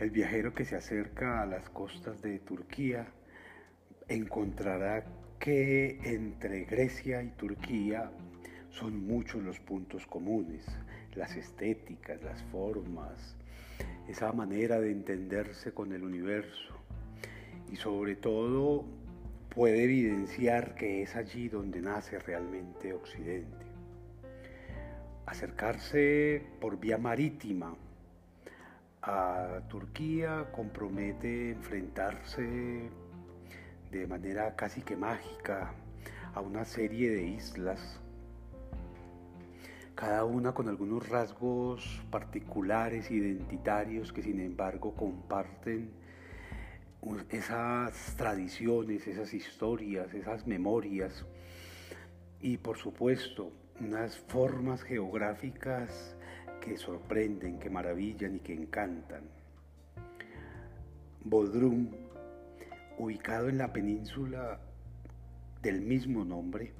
El viajero que se acerca a las costas de Turquía encontrará que entre Grecia y Turquía son muchos los puntos comunes, las estéticas, las formas, esa manera de entenderse con el universo y sobre todo puede evidenciar que es allí donde nace realmente Occidente. Acercarse por vía marítima a Turquía compromete enfrentarse de manera casi que mágica a una serie de islas, cada una con algunos rasgos particulares, identitarios, que sin embargo comparten esas tradiciones, esas historias, esas memorias y por supuesto unas formas geográficas que sorprenden, que maravillan y que encantan. Bodrum, ubicado en la península del mismo nombre,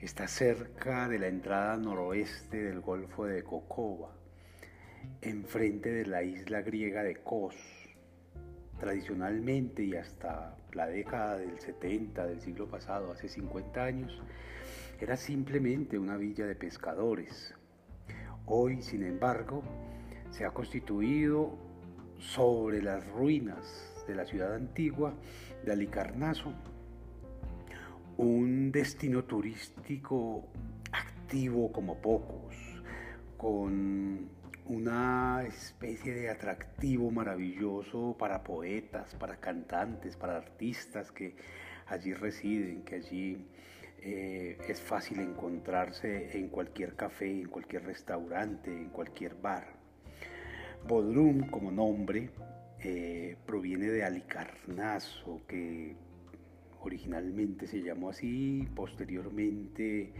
está cerca de la entrada noroeste del Golfo de Kokova, enfrente de la isla griega de Kos. Tradicionalmente y hasta la década del 70 del siglo pasado, hace 50 años, era simplemente una villa de pescadores. Hoy, sin embargo, se ha constituido sobre las ruinas de la ciudad antigua de Alicarnaso un destino turístico activo como pocos, con una especie de atractivo maravilloso para poetas, para cantantes, para artistas que allí residen, que allí eh, es fácil encontrarse en cualquier café, en cualquier restaurante, en cualquier bar. Bodrum como nombre eh, proviene de Alicarnaso, que originalmente se llamó así, posteriormente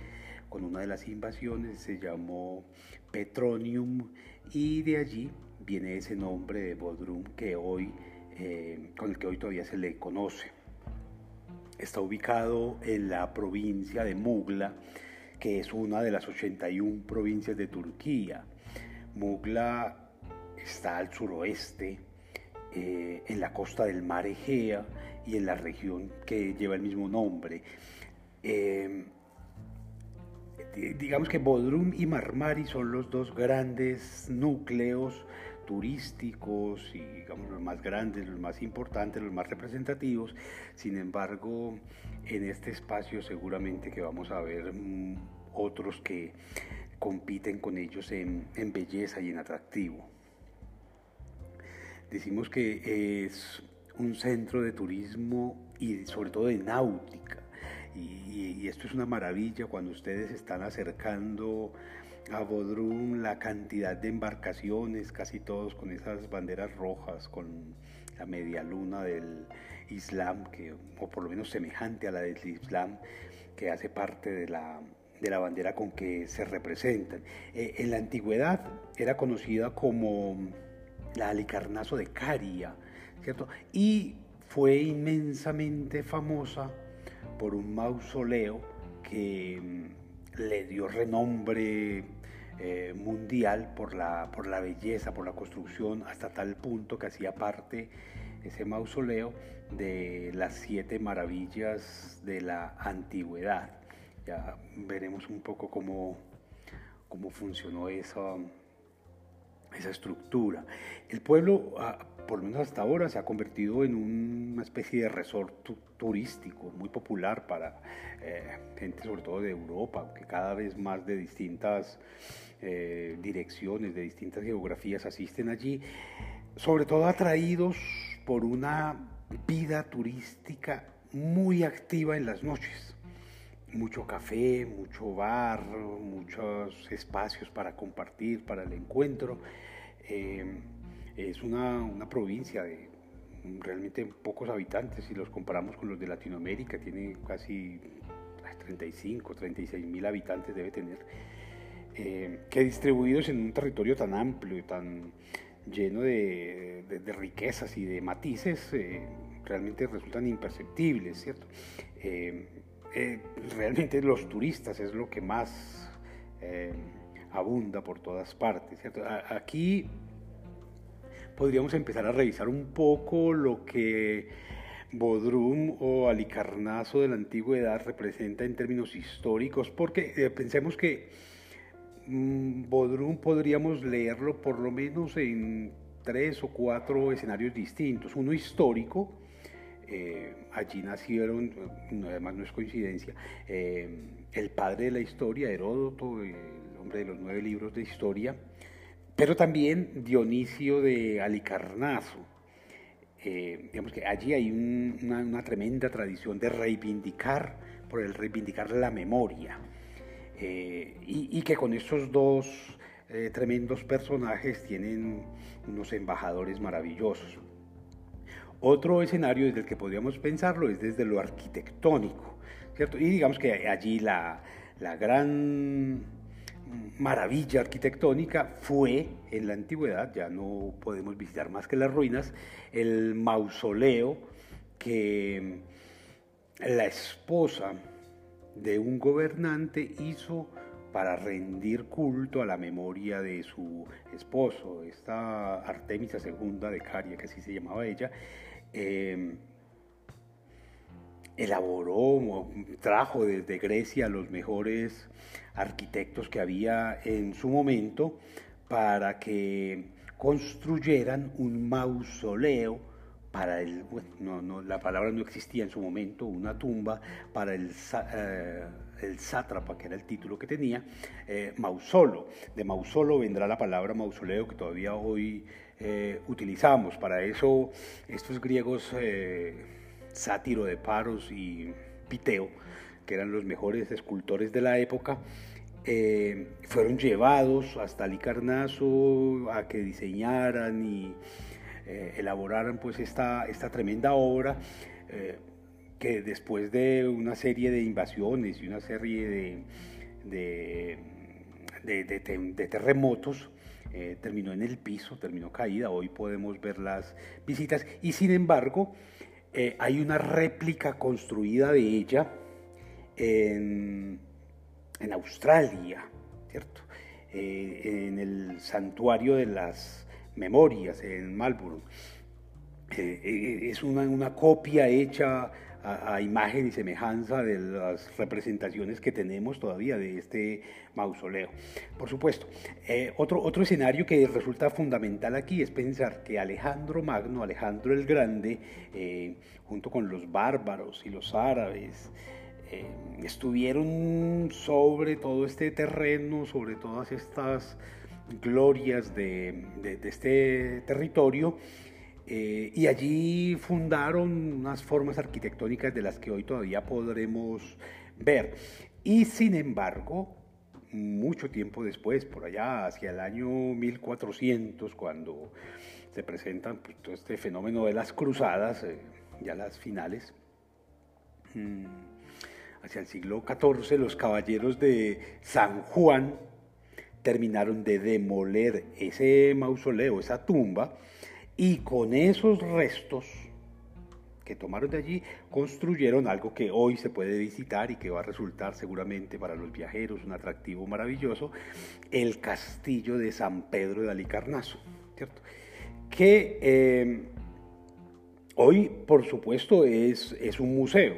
con una de las invasiones se llamó Petronium y de allí viene ese nombre de Bodrum que hoy, eh, con el que hoy todavía se le conoce. Está ubicado en la provincia de Mugla, que es una de las 81 provincias de Turquía. Mugla está al suroeste, eh, en la costa del mar Egea y en la región que lleva el mismo nombre. Eh, digamos que Bodrum y Marmari son los dos grandes núcleos turísticos y digamos los más grandes, los más importantes, los más representativos. Sin embargo, en este espacio seguramente que vamos a ver mm, otros que compiten con ellos en, en belleza y en atractivo. Decimos que es un centro de turismo y sobre todo de náutica. Y, y, esto es una maravilla cuando ustedes están acercando a Bodrum la cantidad de embarcaciones, casi todos con esas banderas rojas, con la media luna del Islam, que, o por lo menos semejante a la del Islam, que hace parte de la, de la bandera con que se representan. Eh, en la antigüedad era conocida como la Alicarnaso de Caria, ¿cierto? Y fue inmensamente famosa por un mausoleo que mm, le dio renombre eh, mundial por la, por la belleza, por la construcción, hasta tal punto que hacía parte ese mausoleo de las siete maravillas de la antigüedad. Ya veremos un poco cómo, cómo funcionó esa, esa estructura. El pueblo, ah, por lo menos hasta ahora, se ha convertido en una especie de resort turístico muy popular para eh, gente sobre todo de Europa, que cada vez más de distintas eh, direcciones, de distintas geografías asisten allí, sobre todo atraídos por una vida turística muy activa en las noches. Mucho café, mucho bar, muchos espacios para compartir, para el encuentro. Eh, es una, una provincia de realmente pocos habitantes si los comparamos con los de Latinoamérica, tiene casi 35, 36 mil habitantes debe tener. Eh, que distribuidos en un territorio tan amplio y tan lleno de, riquezas y de matices, eh, realmente resultan imperceptibles, ¿cierto? Eh, realmente los turistas es lo que más abunda por todas partes, ¿cierto? Aquí podríamos empezar a revisar un poco lo que Bodrum o Alicarnaso de la antigüedad representa en términos históricos, porque pensemos que Bodrum podríamos leerlo por lo menos en tres o cuatro escenarios distintos. Uno histórico, eh, allí nacieron, además no es coincidencia, eh, el padre de la historia, Heródoto, el hombre de los nueve libros de historia, pero también Dionisio de Alicarnaso. Eh, digamos que allí hay una, tremenda tradición de reivindicar, por el reivindicar la memoria, y, que con estos dos tremendos personajes tienen unos embajadores maravillosos. Otro escenario desde el que podríamos pensarlo es desde lo arquitectónico, ¿cierto? Y digamos que allí la, la gran maravilla arquitectónica fue en la antigüedad, ya no podemos visitar más que las ruinas, el mausoleo que la esposa de un gobernante hizo para rendir culto a la memoria de su esposo, esta Artemisa II de Caria, que así se llamaba ella, eh, elaboró, trajo desde Grecia los mejores arquitectos que había en su momento para que construyeran un mausoleo para el, bueno, no, la palabra no existía en su momento, una tumba para el, eh, el sátrapa, que era el título que tenía, eh, mausolo. De mausolo vendrá la palabra mausoleo que todavía hoy eh, utilizamos. Para eso estos griegos, Sátiro de Paros y Piteo, que eran los mejores escultores de la época, fueron llevados hasta Licarnaso a que diseñaran y elaboraran pues esta, esta tremenda obra que después de una serie de invasiones y una serie de, de terremotos, eh, terminó en el piso, terminó caída, hoy podemos ver las visitas y sin embargo eh, hay una réplica construida de ella en, Australia, ¿cierto? Eh, en el santuario de las memorias en Melbourne. es una, una copia hecha a, imagen y semejanza de las representaciones que tenemos todavía de este mausoleo. Por supuesto, eh, otro, otro escenario que resulta fundamental aquí es pensar que Alejandro Magno, Alejandro el Grande, eh, junto con los bárbaros y los árabes, eh, estuvieron sobre todo este terreno, sobre todas estas glorias de, este territorio, eh, y allí fundaron unas formas arquitectónicas de las que hoy todavía podremos ver. Y sin embargo, mucho tiempo después, por allá hacia el año 1400, cuando se presenta pues, todo este fenómeno de las cruzadas, eh, ya las finales, mm, hacia el siglo XIV, los caballeros de San Juan terminaron de demoler ese mausoleo, esa tumba, y con esos restos que tomaron de allí, construyeron algo que hoy se puede visitar y que va a resultar seguramente para los viajeros un atractivo maravilloso, el castillo de San Pedro de Alicarnaso, ¿cierto? Que eh, hoy, por supuesto, es, es un museo,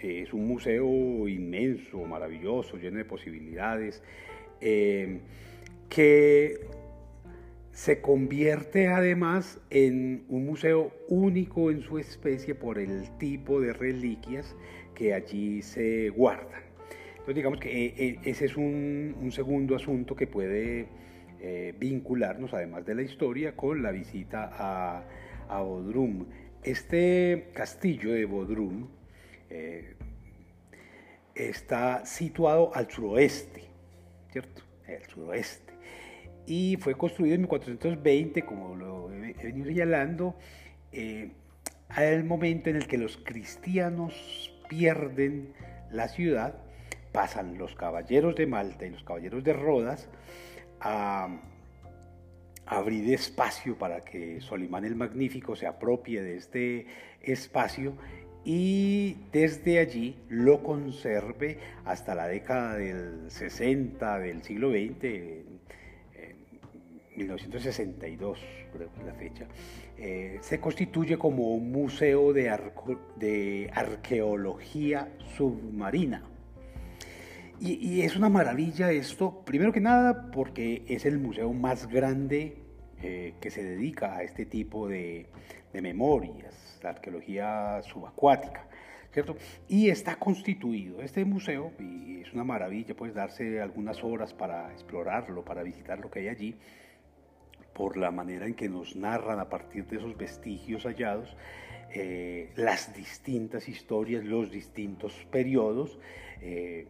es un museo inmenso, maravilloso, lleno de posibilidades, eh, que se convierte además en un museo único en su especie por el tipo de reliquias que allí se guardan. Entonces digamos que eh, eh, ese es un, segundo asunto que puede eh, vincularnos, además de la historia, con la visita a, Bodrum. Este castillo de Bodrum está situado al suroeste, ¿cierto? Al suroeste y fue construido en 1420, como lo he venido señalando, eh, al momento en el que los cristianos pierden la ciudad, pasan los caballeros de Malta y los caballeros de Rodas a abrir espacio para que Solimán el Magnífico se apropie de este espacio y desde allí lo conserve hasta la década del 60 del siglo XX, 1962, creo que es la fecha, eh, se constituye como un museo de, de arqueología submarina. Y, es una maravilla esto, primero que nada porque es el museo más grande eh, que se dedica a este tipo de, de memorias, la arqueología subacuática. ¿Cierto? Y está constituido este museo, y es una maravilla, pues darse algunas horas para explorarlo, para visitar lo que hay allí, por la manera en que nos narran a partir de esos vestigios hallados eh, las distintas historias, los distintos periodos eh,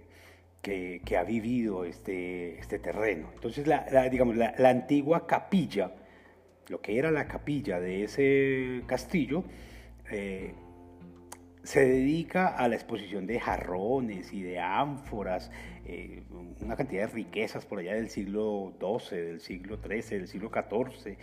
que, ha vivido este, este terreno. Entonces, la, digamos, la, antigua capilla, lo que era la capilla de ese castillo, eh, se dedica a la exposición de jarrones y de ánforas, eh, una cantidad de riquezas por allá del siglo XII, del siglo XIII, del siglo XIV,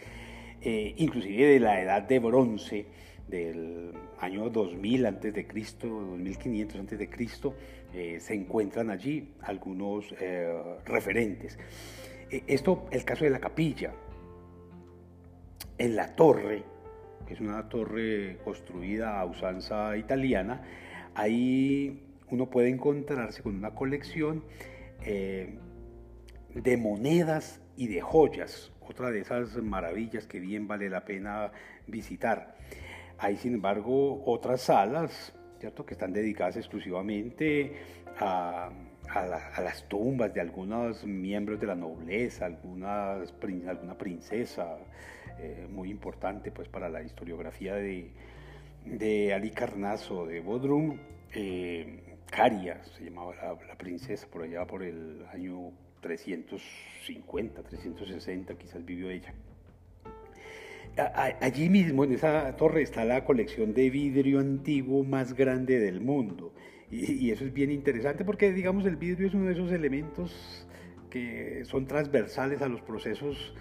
eh, inclusive de la edad de bronce del año 2000 antes de Cristo, 2500 antes de Cristo, eh, se encuentran allí algunos referentes. esto, el caso de la capilla, en la torre, que es una torre construida a usanza italiana, ahí uno puede encontrarse con una colección eh, de monedas y de joyas, otra de esas maravillas que bien vale la pena visitar. Hay, sin embargo, otras salas, ¿cierto?, que están dedicadas exclusivamente a, las tumbas de algunos miembros de la nobleza, algunas, alguna princesa, eh, muy importante pues para la historiografía de, de Ali Carnazo de Bodrum. Eh, Caria se llamaba la, princesa por allá por el año 350, 360 quizás vivió ella. allí mismo en esa torre está la colección de vidrio antiguo más grande del mundo. Y, y, eso es bien interesante porque, digamos, el vidrio es uno de esos elementos que son transversales a los procesos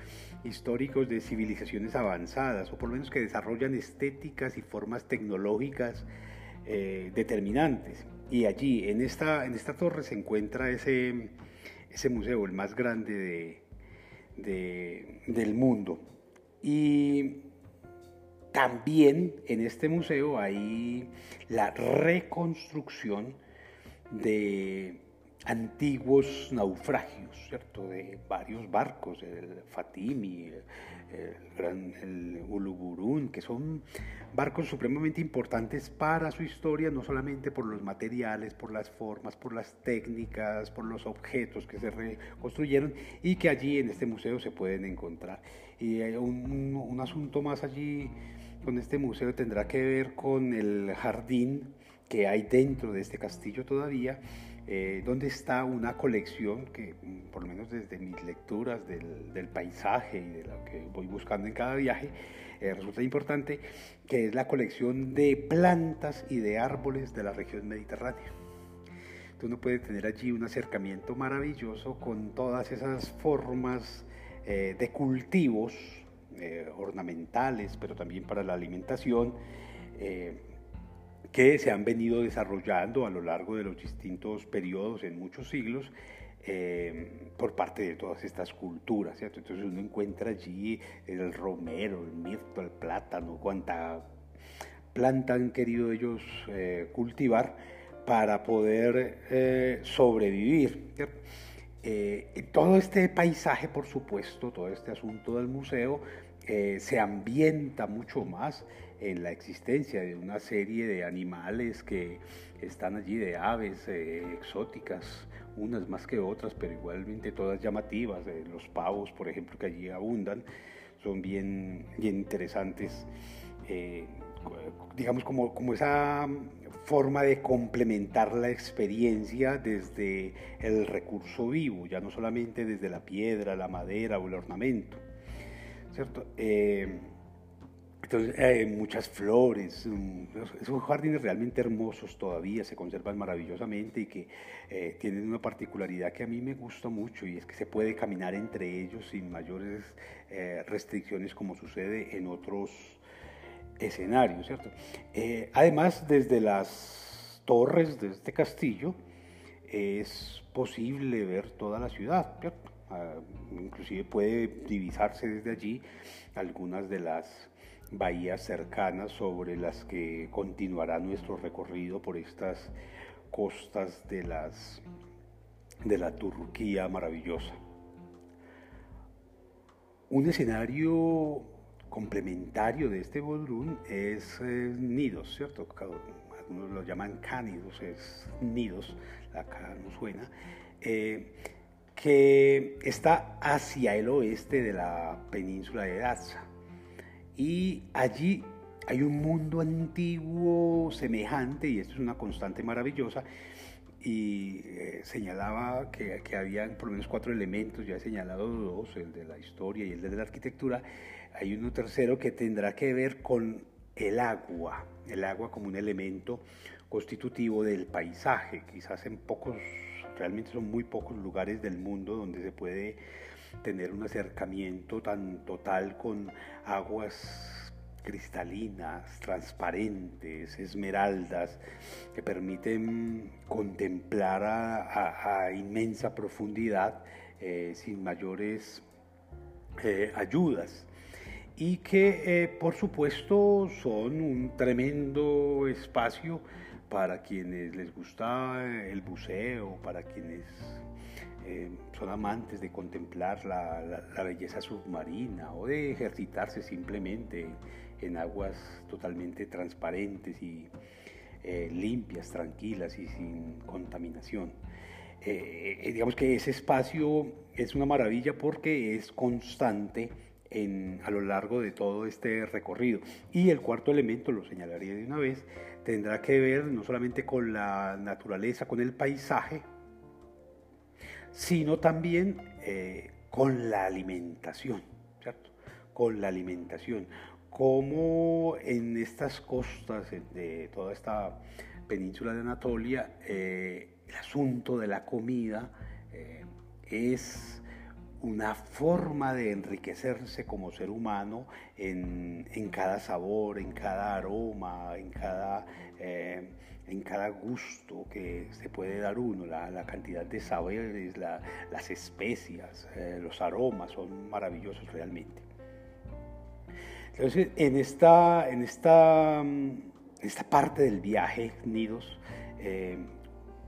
históricos de civilizaciones avanzadas, o por lo menos que desarrollan estéticas y formas tecnológicas eh, determinantes. Y allí, en esta, en esta torre, se encuentra ese, ese museo, el más grande de, del mundo. Y también en este museo hay la reconstrucción de antiguos naufragios, ¿cierto? De varios barcos, el Fatimi, el, el Uluburún, que son barcos supremamente importantes para su historia, no solamente por los materiales, por las formas, por las técnicas, por los objetos que se reconstruyeron y que allí en este museo se pueden encontrar. Y un, un asunto más allí con este museo tendrá que ver con el jardín que hay dentro de este castillo todavía, eh, donde está una colección que, mm, por lo menos desde mis lecturas del, paisaje y de lo que voy buscando en cada viaje, eh, resulta importante, que es la colección de plantas y de árboles de la región mediterránea. Entonces uno puede tener allí un acercamiento maravilloso con todas esas formas eh, de cultivos ornamentales, pero también para la alimentación que se han venido desarrollando a lo largo de los distintos periodos en muchos siglos eh, por parte de todas estas culturas. Entonces uno encuentra allí el romero, el mirto, el plátano, cuánta planta han querido ellos eh, cultivar para poder eh, sobrevivir, todo este paisaje, por supuesto, todo este asunto del museo, se ambienta mucho más en la existencia de una serie de animales que están allí, de aves eh, exóticas, unas más que otras, pero igualmente todas llamativas. Eh, los pavos, por ejemplo, que allí abundan, son bien, bien interesantes. Eh, digamos, como, como esa forma de complementar la experiencia desde el recurso vivo, ya no solamente desde la piedra, la madera o el ornamento. ¿Cierto? Entonces, hay muchas flores, son jardines realmente hermosos todavía, se conservan maravillosamente y que eh, tienen una particularidad que a mí me gusta mucho y es que se puede caminar entre ellos sin mayores eh, restricciones como sucede en otros escenarios, ¿cierto? Eh, además, desde las torres de este castillo es posible ver toda la ciudad, ¿cierto? ah, inclusive puede divisarse desde allí algunas de las bahías cercanas sobre las que continuará nuestro recorrido por estas costas de, las, de la Turquía maravillosa. Un escenario complementario de este Bodrum es eh, Nidos, ¿cierto? Algunos lo llaman cánidos, es Nidos, acá no suena, eh, que está hacia el oeste de la península de Daza. Y allí hay un mundo antiguo semejante, y esto es una constante maravillosa, y eh, señalaba que, que había por lo menos cuatro elementos, ya he señalado dos, el de la historia y el de la arquitectura, hay uno tercero que tendrá que ver con el agua, el agua como un elemento constitutivo del paisaje, quizás en pocos, realmente son muy pocos lugares del mundo donde se puede tener un acercamiento tan total con aguas cristalinas, transparentes, esmeraldas, que permiten contemplar a, inmensa profundidad eh, sin mayores eh, ayudas. Y que eh, por supuesto son un tremendo espacio para quienes les gusta el buceo, para quienes son amantes de contemplar la, la, belleza submarina o de ejercitarse simplemente en aguas totalmente transparentes y eh, limpias, tranquilas y sin contaminación. Eh, eh, digamos que ese espacio es una maravilla porque es constante en, a lo largo de todo este recorrido. Y el cuarto elemento, lo señalaría de una vez, tendrá que ver no solamente con la naturaleza, con el paisaje, sino también con la alimentación, ¿cierto? Con la alimentación cómo en estas costas de toda esta península de Anatolia eh, el asunto de la comida eh, es una forma de enriquecerse como ser humano en, cada sabor, en cada aroma, en cada, eh, en cada gusto que se puede dar uno, la, cantidad de saberes, las especias, los aromas son maravillosos realmente. Entonces, en esta, en esta, esta parte del viaje, Nidos, eh,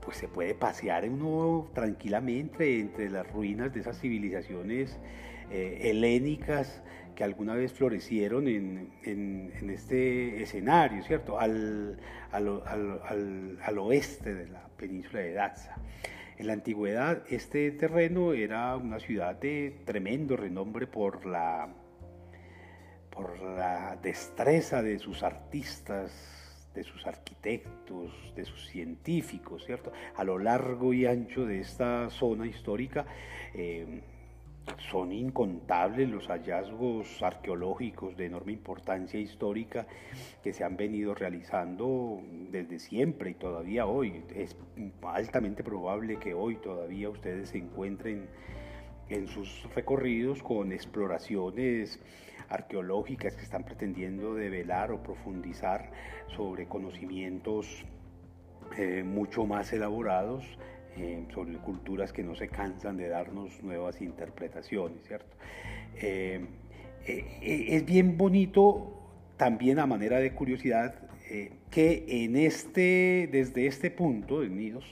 pues se puede pasear uno tranquilamente entre las ruinas de esas civilizaciones eh, helénicas que alguna vez florecieron en, en, este escenario, ¿cierto? Al, al, al, al, oeste de la península de Daza. En la antigüedad este terreno era una ciudad de tremendo renombre por la por la destreza de sus artistas, de sus arquitectos, de sus científicos, ¿cierto? A lo largo y ancho de esta zona histórica eh, son incontables los hallazgos arqueológicos de enorme importancia histórica que se han venido realizando desde siempre y todavía hoy. Es altamente probable que hoy todavía ustedes se encuentren en sus recorridos con exploraciones arqueológicas que están pretendiendo develar o profundizar sobre conocimientos eh, mucho más elaborados eh, sobre culturas que no se cansan de darnos nuevas interpretaciones, ¿cierto? Eh, es bien bonito también a manera de curiosidad que en este, desde este punto de Nidos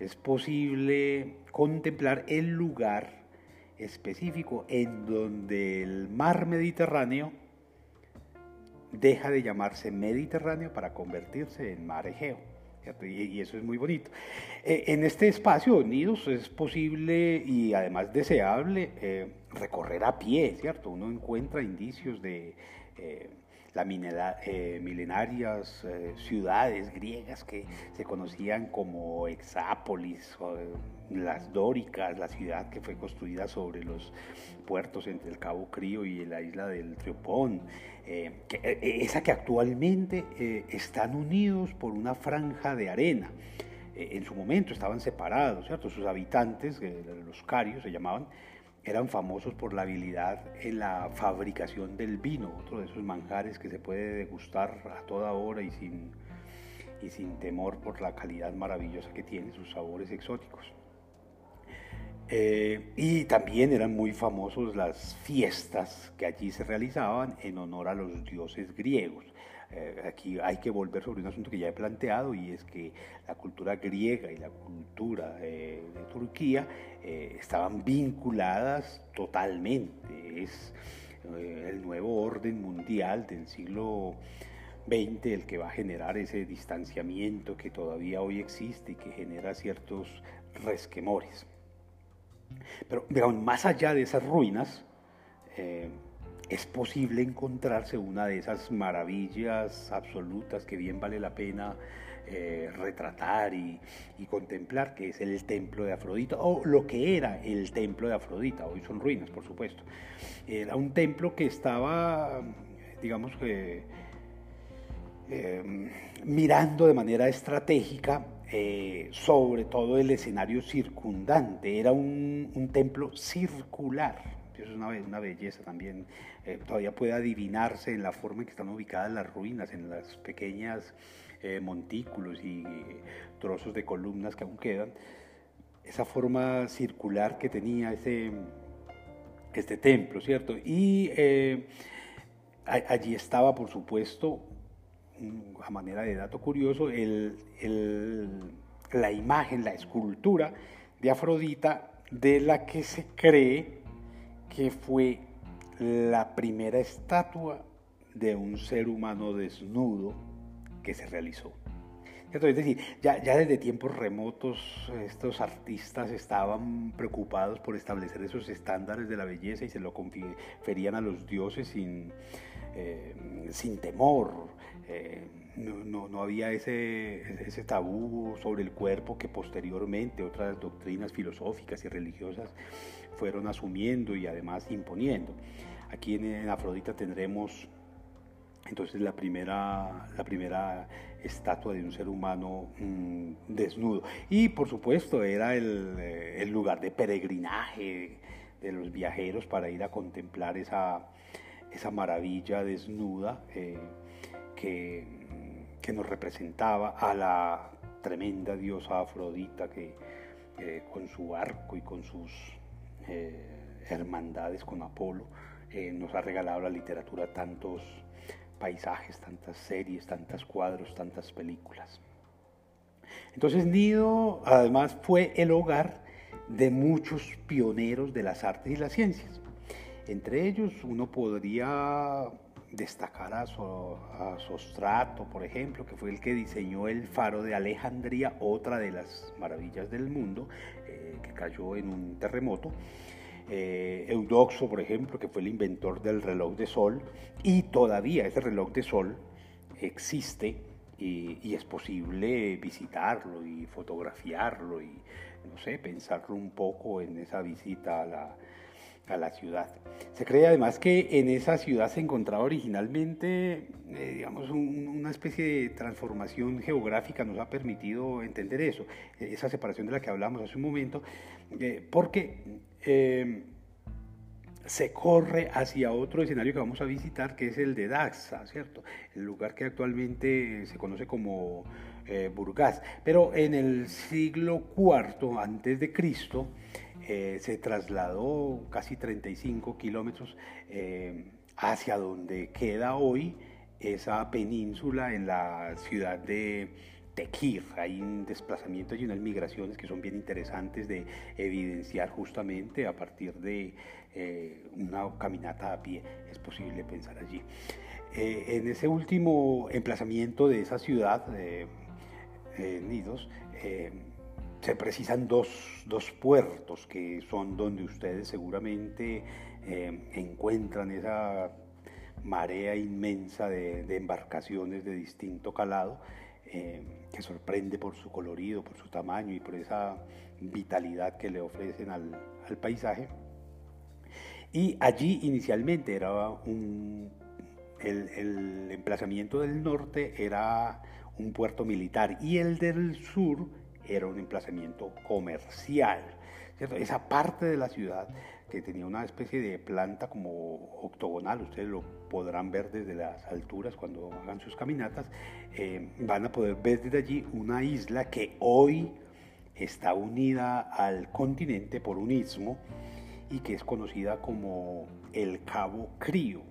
es posible contemplar el lugar específico en donde el mar Mediterráneo deja de llamarse Mediterráneo para convertirse en mar Egeo. Y, eso es muy bonito. Eh, en este espacio, Nidos, es posible y además deseable eh, recorrer a pie, ¿cierto? Uno encuentra indicios de eh, las milenarias ciudades griegas que se conocían como Exápolis, las dóricas, la ciudad que fue construida sobre los puertos entre el Cabo Crío y la isla del Triopón, eh, eh, esa que actualmente eh, están unidos por una franja de arena. en su momento estaban separados, ¿cierto? Sus habitantes, los carios se llamaban, eran famosos por la habilidad en la fabricación del vino, otro de esos manjares que se puede degustar a toda hora y sin, y sin temor por la calidad maravillosa que tiene, sus sabores exóticos. Eh, y también eran muy famosos las fiestas que allí se realizaban en honor a los dioses griegos. Eh, aquí hay que volver sobre un asunto que ya he planteado y es que la cultura griega y la cultura de Turquía eh, estaban vinculadas totalmente. Es el nuevo orden mundial del siglo XX el que va a generar ese distanciamiento que todavía hoy existe y que genera ciertos resquemores. Pero digamos, más allá de esas ruinas, eh, es posible encontrarse una de esas maravillas absolutas que bien vale la pena eh, retratar y, contemplar, que es el templo de Afrodita, o lo que era el templo de Afrodita, hoy son ruinas, por supuesto. Era un templo que estaba, digamos que, eh, mirando de manera estratégica eh, sobre todo el escenario circundante. Era un, templo circular. Eso es una, belleza también. Eh, todavía puede adivinarse en la forma en que están ubicadas las ruinas, en las pequeñas eh, montículos y trozos de columnas que aún quedan. Esa forma circular que tenía ese, este templo, ¿cierto? Y allí estaba, por supuesto, a manera de dato curioso, la imagen, la escultura de Afrodita, de la que se cree que fue la primera estatua de un ser humano desnudo que se realizó. Es decir, ya, ya, desde tiempos remotos estos artistas estaban preocupados por establecer esos estándares de la belleza y se lo conferían a los dioses sin, eh, sin temor. No, no, había ese, ese tabú sobre el cuerpo que posteriormente otras doctrinas filosóficas y religiosas fueron asumiendo y además imponiendo. Aquí en, Afrodita tendremos entonces la primera, la primera estatua de un ser humano mm, desnudo. Y por supuesto era el, eh, el, lugar de peregrinaje de los viajeros para ir a contemplar esa, esa maravilla desnuda eh, que, que, nos representaba a la tremenda diosa Afrodita que eh, con su arco y con sus eh, hermandades con Apolo nos ha regalado la literatura tantos paisajes, tantas series, tantos cuadros, tantas películas. Entonces Nido además fue el hogar de muchos pioneros de las artes y las ciencias. Entre ellos uno podría destacar a, Sostrato, por ejemplo, que fue el que diseñó el faro de Alejandría, otra de las maravillas del mundo, eh, que cayó en un terremoto. Eh, Eudoxo, por ejemplo, que fue el inventor del reloj de sol, y todavía ese reloj de sol existe y, y es posible visitarlo y fotografiarlo y, no sé, pensarlo un poco en esa visita a la, a la ciudad. Se cree además que en esa ciudad se encontraba originalmente, eh, digamos, una especie de transformación geográfica nos ha permitido entender eso, esa separación de la que hablamos hace un momento, eh, porque eh, se corre hacia otro escenario que vamos a visitar, que es el de Daxa, ¿cierto? El lugar que actualmente se conoce como Burgas. Pero en el siglo IV antes de Cristo, eh, se trasladó casi 35 kilómetros eh, hacia donde queda hoy esa península en la ciudad de Tequir. Hay un desplazamiento y unas migraciones que son bien interesantes de evidenciar justamente a partir de eh, una caminata a pie. Es posible pensar allí. en ese último emplazamiento de esa ciudad, de Nidos, se precisan dos, puertos que son donde ustedes seguramente eh, encuentran esa marea inmensa de, embarcaciones de distinto calado eh, que sorprende por su colorido, por su tamaño y por esa vitalidad que le ofrecen al, paisaje. Y allí inicialmente era un, el, el emplazamiento del norte era un puerto militar y el del sur era un emplazamiento comercial. Esa parte de la ciudad que tenía una especie de planta como octogonal, ustedes lo podrán ver desde las alturas cuando hagan sus caminatas, eh, van a poder ver desde allí una isla que hoy está unida al continente por un istmo y que es conocida como el Cabo Crío.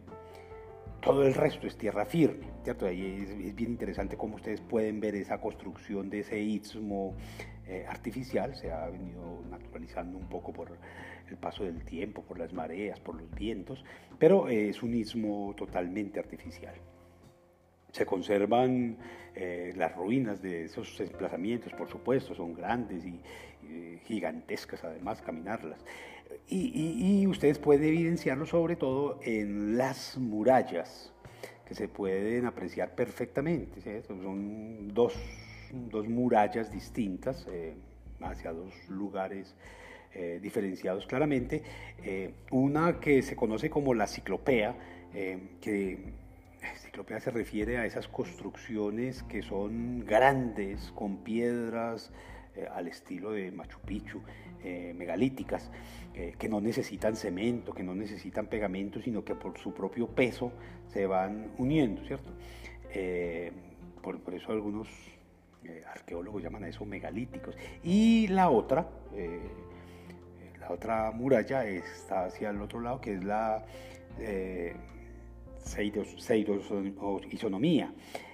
Todo el resto es tierra firme, ¿cierto? Ahí es, bien interesante cómo ustedes pueden ver esa construcción de ese istmo eh, artificial, se ha venido naturalizando un poco por el paso del tiempo, por las mareas, por los vientos, pero es un istmo totalmente artificial. Se conservan eh, las ruinas de esos emplazamientos, por supuesto, son grandes y, gigantescas además caminarlas. Y, ustedes pueden evidenciarlo sobre todo en las murallas, se pueden apreciar perfectamente. Son dos, murallas distintas eh, hacia dos lugares eh, diferenciados claramente. una que se conoce como la ciclopea, que Ciclopea se refiere a esas construcciones que son grandes, con piedras eh, al estilo de Machu Picchu, eh, megalíticas, eh, que no necesitan cemento, que no necesitan pegamento, sino que por su propio peso se van uniendo, ¿cierto? Por, por, eso algunos arqueólogos llaman a eso megalíticos. Y la otra, la otra muralla está hacia el otro lado, que es la pseudoisonomía.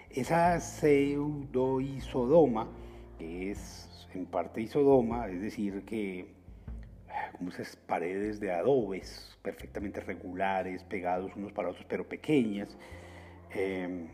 Esa pseudoisodoma, que es en parte isodoma, es decir, que como esas paredes de adobes perfectamente regulares, pegados unos para otros, pero pequeñas, eh,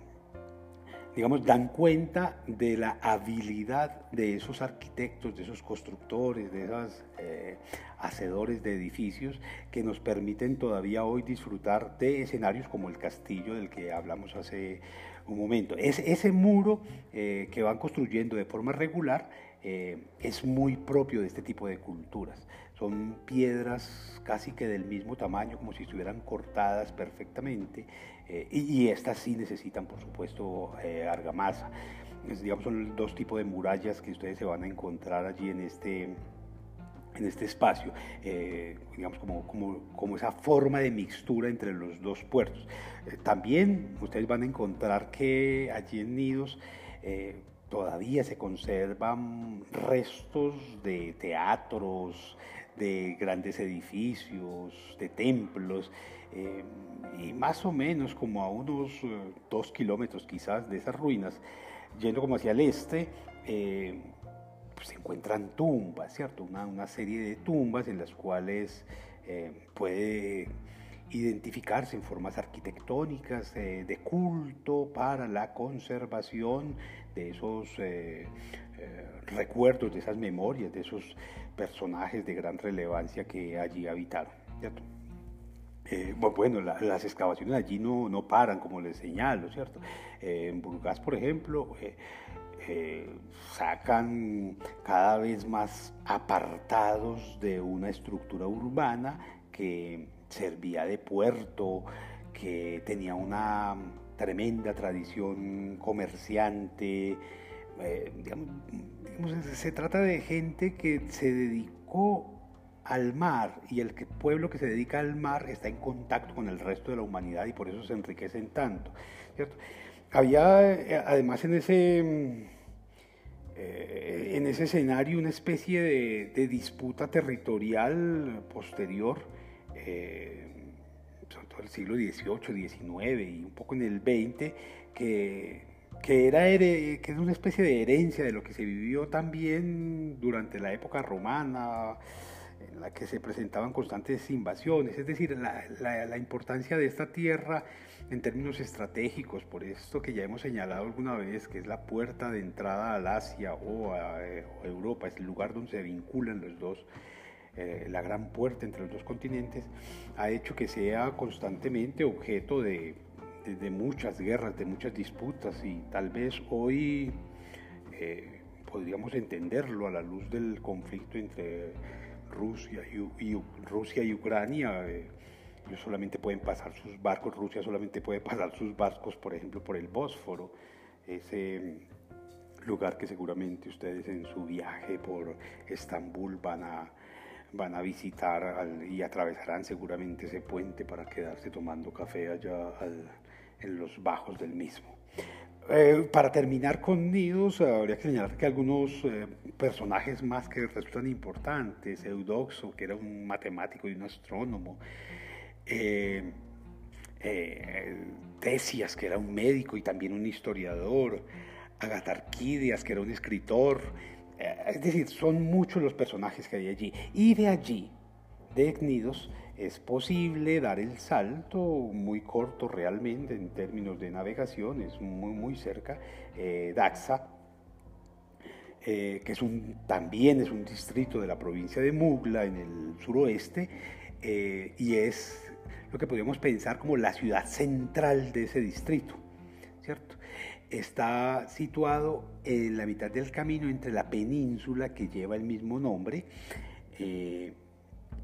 digamos, dan cuenta de la habilidad de esos arquitectos, de esos constructores, de esos eh, hacedores de edificios que nos permiten todavía hoy disfrutar de escenarios como el castillo del que hablamos hace un momento. Es, ese muro eh, que van construyendo de forma regular eh, es muy propio de este tipo de culturas. Son piedras casi que del mismo tamaño, como si estuvieran cortadas perfectamente, eh, y, estas sí necesitan, por supuesto, eh, argamasa. digamos, son dos tipos de murallas que ustedes se van a encontrar allí en este, en este espacio, eh, digamos como, como, como, esa forma de mixtura entre los dos puertos. también ustedes van a encontrar que allí en Nidos todavía se conservan restos de teatros, de grandes edificios, de templos, eh, y más o menos como a unos eh, dos kilómetros quizás de esas ruinas, yendo como hacia el este, eh, se encuentran tumbas, ¿cierto? Una, una, serie de tumbas en las cuales puede identificarse en formas arquitectónicas de culto para la conservación de esos recuerdos, de esas memorias, de esos personajes de gran relevancia que allí habitaron. Eh, bueno, las excavaciones allí no, no, paran, como les señalo, ¿cierto? Eh, en Burgas, por ejemplo, eh, sacan cada vez más apartados de una estructura urbana que servía de puerto, que tenía una tremenda tradición comerciante, digamos, se trata de gente que se dedicó al mar y el pueblo que se dedica al mar está en contacto con el resto de la humanidad y por eso se enriquecen tanto. Había eh, además en ese, eh, en ese escenario una especie de, disputa territorial posterior, eh, todo el siglo XVIII, XIX y un poco en el XX, que que era, que es una especie de herencia de lo que se vivió también durante la época romana, en la que se presentaban constantes invasiones, es decir, la, importancia de esta tierra en términos estratégicos, por esto que ya hemos señalado alguna vez, que es la puerta de entrada al Asia o a, eh, Europa, es el lugar donde se vinculan los dos, eh, la gran puerta entre los dos continentes, ha hecho que sea constantemente objeto de de, muchas guerras, de muchas disputas y tal vez hoy eh, podríamos entenderlo a la luz del conflicto entre Rusia y, Rusia y Ucrania. Eh, ellos solamente pueden pasar sus barcos, Rusia solamente puede pasar sus barcos, por ejemplo, por el Bósforo, ese lugar que seguramente ustedes en su viaje por Estambul van a, van a visitar y atravesarán seguramente ese puente para quedarse tomando café allá al, en los bajos del mismo. Eh, para terminar con nidos, habría que señalar que algunos eh, personajes más que resultan importantes, Eudoxo, que era un matemático y un astrónomo, eh, eh, Tesias, que era un médico y también un historiador, Agatarquidias, que era un escritor, es decir, son muchos los personajes que hay allí. Y de allí, de Cnidos, es posible dar el salto muy corto realmente en términos de navegación, es muy, muy cerca, Daxa, eh, que es un, también es un distrito de la provincia de Mugla en el suroeste, eh, y es lo que podríamos pensar como la ciudad central de ese distrito. Está situado en la mitad del camino entre la península que lleva el mismo nombre eh,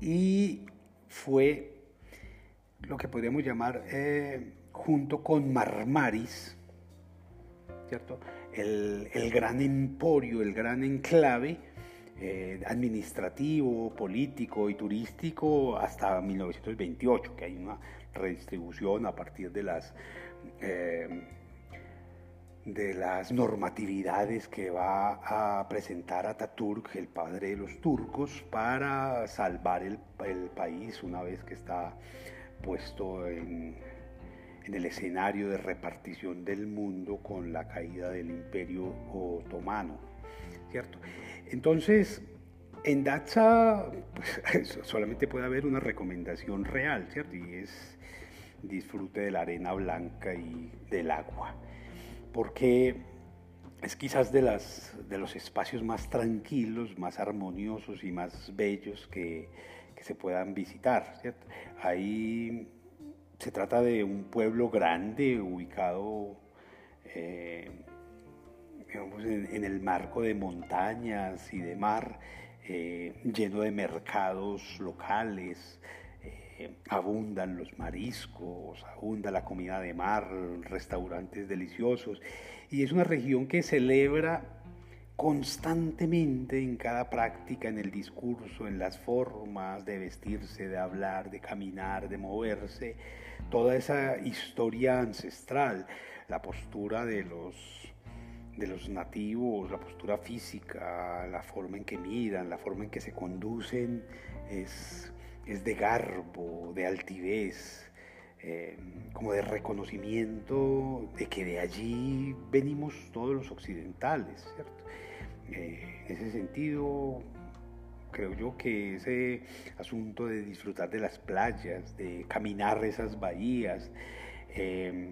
y fue lo que podríamos llamar junto con Marmaris, ¿cierto? el, gran emporio, el gran enclave eh, administrativo, político y turístico hasta 1928, que hay una redistribución a partir de las, eh, de las normatividades que va a presentar Ataturk, el padre de los turcos, para salvar el, el país una vez que está puesto en, en el escenario de repartición del mundo con la caída del imperio otomano, ¿cierto? Entonces, en Datsa pues, solamente puede haber una recomendación real, ¿cierto? Y es disfrute de la arena blanca y del agua, porque es quizás de, las, de los espacios más tranquilos, más armoniosos y más bellos que, que se puedan visitar. Ahí se trata de un pueblo grande ubicado eh, en, el marco de montañas y de mar, eh, lleno de mercados locales, abundan los mariscos, abunda la comida de mar, restaurantes deliciosos, y es una región que celebra constantemente en cada práctica, en el discurso, en las formas de vestirse, de hablar, de caminar, de moverse, toda esa historia ancestral, la postura de los, de los nativos, la postura física, la forma en que miran, la forma en que se conducen, es, es de garbo, de altivez, eh, como de reconocimiento de que de allí venimos todos los occidentales, ¿cierto? Eh, en ese sentido, creo yo que ese asunto de disfrutar de las playas, de caminar esas bahías, em,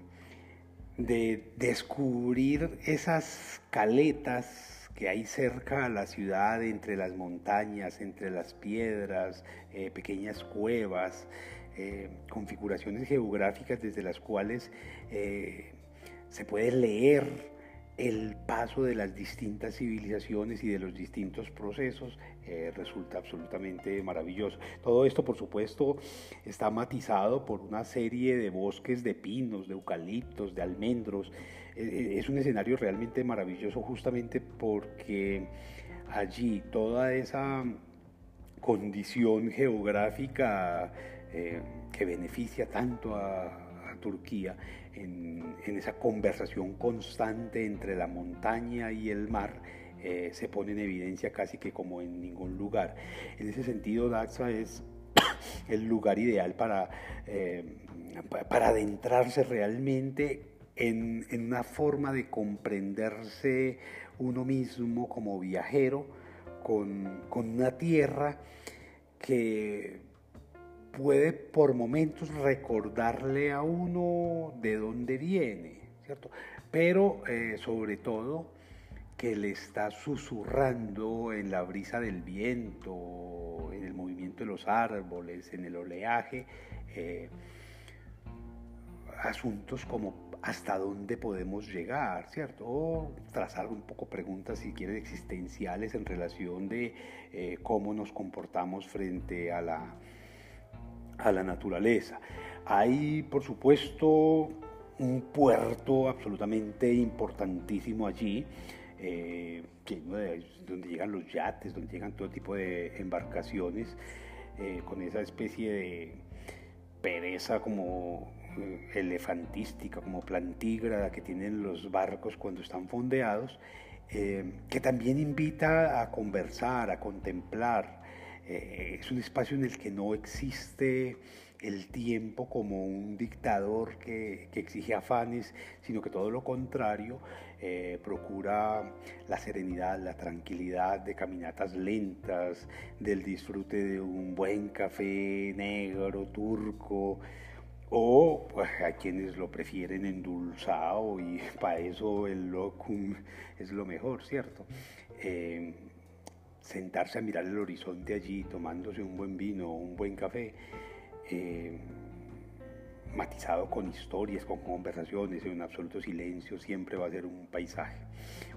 de descubrir esas caletas que hay cerca a la ciudad, entre las montañas, entre las piedras, eh, pequeñas cuevas, eh, configuraciones geográficas desde las cuales se puede leer el paso de las distintas civilizaciones y de los distintos procesos eh, resulta absolutamente maravilloso. Todo esto, por supuesto, está matizado por una serie de bosques de pinos, de eucaliptos, de almendros. Eh, eh, es un escenario realmente maravilloso justamente porque allí toda esa condición geográfica que beneficia tanto a, Turquía en, esa conversación constante entre la montaña y el mar, eh, se pone en evidencia casi que como en ningún lugar. En ese sentido, Daxa es el lugar ideal para, eh, para adentrarse realmente en, una forma de comprenderse uno mismo como viajero con, con una tierra que puede por momentos recordarle a uno de dónde viene, ¿cierto? Pero eh, sobre todo que le está susurrando en la brisa del viento, en el movimiento de los árboles, en el oleaje, eh, asuntos como hasta dónde podemos llegar, ¿cierto? O trazar un poco preguntas, si quieren, existenciales en relación de eh, cómo nos comportamos frente a la a la naturaleza. Hay, por supuesto, un puerto absolutamente importantísimo allí, eh, donde llegan los yates, donde llegan todo tipo de embarcaciones, eh, con esa especie de pereza como elefantística, como plantígrada que tienen los barcos cuando están fondeados. que también invita a conversar, a contemplar. es un espacio en el que no existe el tiempo como un dictador que, exige afanes, sino que todo lo contrario, eh, procura la serenidad, la tranquilidad de caminatas lentas, del disfrute de un buen café negro, turco, o pues, a quienes lo prefieren endulzado y para eso el locum es lo mejor, ¿cierto? Eh, sentarse a mirar el horizonte allí, tomándose un buen vino, un buen café, eh, matizado con historias, con conversaciones, en un absoluto silencio, siempre va a ser un paisaje,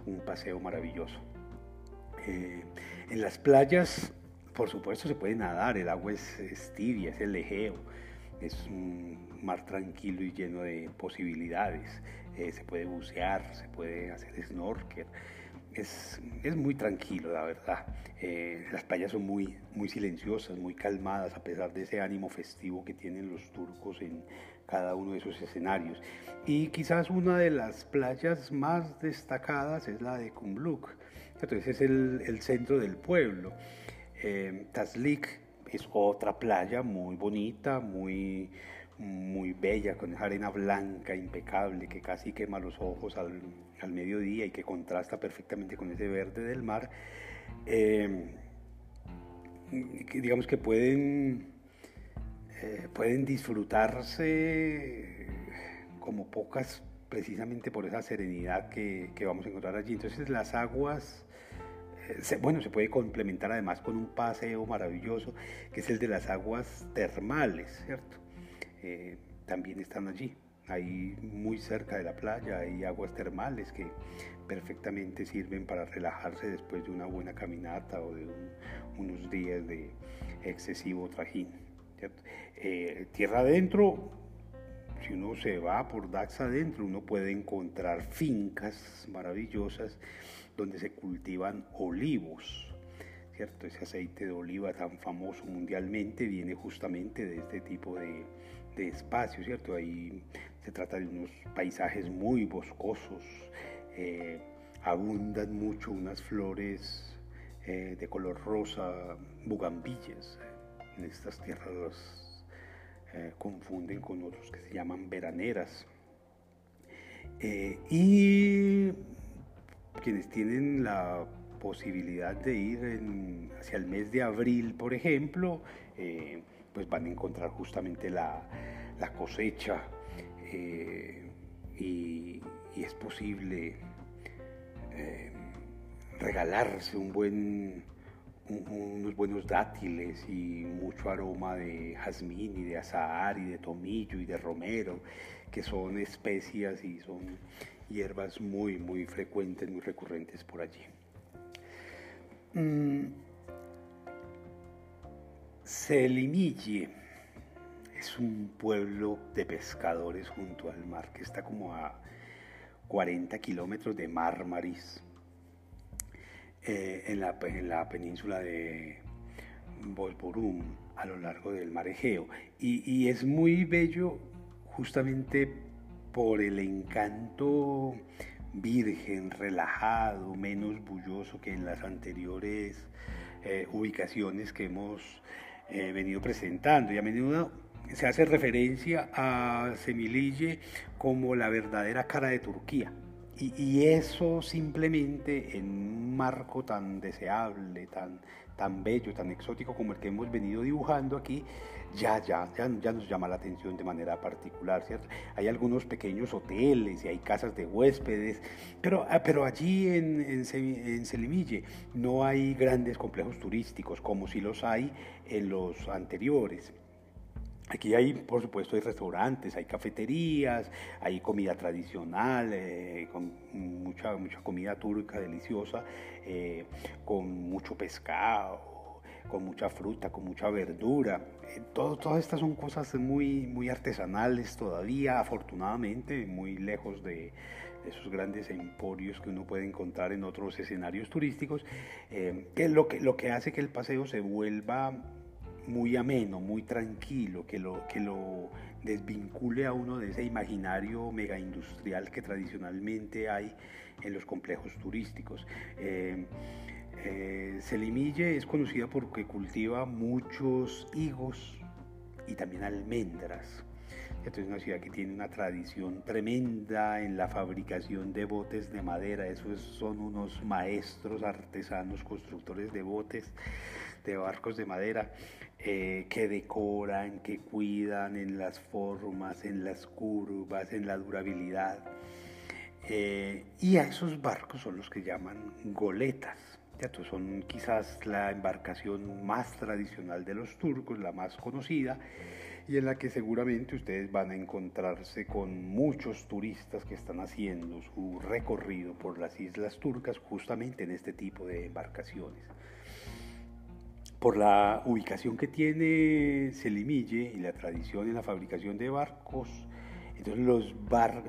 un paseo maravilloso. Eh, en las playas, por supuesto, se puede nadar, el agua es, tibia, es el Egeo, es un mar tranquilo y lleno de posibilidades. Eh, se puede bucear, se puede hacer snorkel es, muy tranquilo, la verdad. Eh, las playas son muy, muy silenciosas, muy calmadas, a pesar de ese ánimo festivo que tienen los turcos en cada uno de esos escenarios. Y quizás una de las playas más destacadas es la de Kumluk. Entonces es el, centro del pueblo. Eh, es otra playa muy bonita, muy muy bella, con esa arena blanca, impecable, que casi quema los ojos al, al mediodía y que contrasta perfectamente con ese verde del mar. Eh, digamos que pueden, eh, pueden disfrutarse como pocas precisamente por esa serenidad que, que vamos a encontrar allí. Entonces las aguas bueno, se puede complementar además con un paseo maravilloso, que es el de las aguas termales, ¿cierto? Eh, también están allí. Ahí muy cerca de la playa hay aguas termales que perfectamente sirven para relajarse después de una buena caminata o de unos días de excesivo trajín. Eh, tierra adentro, si uno se va por Dax adentro, uno puede encontrar fincas maravillosas donde se cultivan olivos. ¿cierto? Ese aceite de oliva tan famoso mundialmente viene justamente de este tipo de, de espacio, ¿cierto? Ahí se trata de unos paisajes muy boscosos, eh, abundan mucho unas flores eh, de color rosa, bugambillas. En estas tierras las eh, confunden con otros que se llaman veraneras. y quienes tienen la posibilidad de ir hacia el mes de abril, por ejemplo, pues van a encontrar justamente la, cosecha eh, y, es posible eh, regalarse un buen, unos buenos dátiles y mucho aroma de jazmín y de azahar y de tomillo y de romero, que son especias y son hierbas muy, muy frecuentes, muy recurrentes por allí. Mm, Selimille es un pueblo de pescadores junto al mar que está como a 40 kilómetros de Marmaris, eh, en, la, en, la, península de Bolborum, a lo largo del mar Egeo. Y, y es muy bello justamente por el encanto virgen, relajado, menos bulloso que en las anteriores eh, ubicaciones que hemos eh, venido presentando y a menudo se hace referencia a Semilille como la verdadera cara de Turquía. Y, eso simplemente en un marco tan deseable, tan, tan bello, tan exótico como el que hemos venido dibujando aquí, ya, ya, ya, nos llama la atención de manera particular, ¿cierto? Hay algunos pequeños hoteles y hay casas de huéspedes, pero, ah, pero allí en, en, en no hay grandes complejos turísticos como si los hay en los anteriores. Aquí hay, por supuesto, hay restaurantes, hay cafeterías, hay comida tradicional, eh, con mucha, mucha comida turca deliciosa, eh, con mucho pescado, con mucha fruta, con mucha verdura. Eh, todas estas son cosas muy, muy artesanales todavía, afortunadamente, muy lejos de, esos grandes emporios que uno puede encontrar en otros escenarios turísticos, que, lo que lo que hace que el paseo se vuelva muy ameno, muy tranquilo, que lo, que lo desvincule a uno de ese imaginario mega industrial que tradicionalmente hay en los complejos turísticos. Eh, eh, Selimille es conocida porque cultiva muchos higos y también almendras. Esta es una ciudad que tiene una tradición tremenda en la fabricación de botes de madera. Esos son unos maestros artesanos, constructores de botes, de barcos de madera, eh, que decoran, que cuidan en las formas, en las curvas, en la durabilidad. Eh, y a esos barcos son los que llaman goletas. Son quizás la embarcación más tradicional de los turcos, la más conocida y en la que seguramente ustedes van a encontrarse con muchos turistas que están haciendo su recorrido por las islas turcas justamente en este tipo de embarcaciones. Por la ubicación que tiene Selimille y la tradición en la fabricación de barcos, entonces los,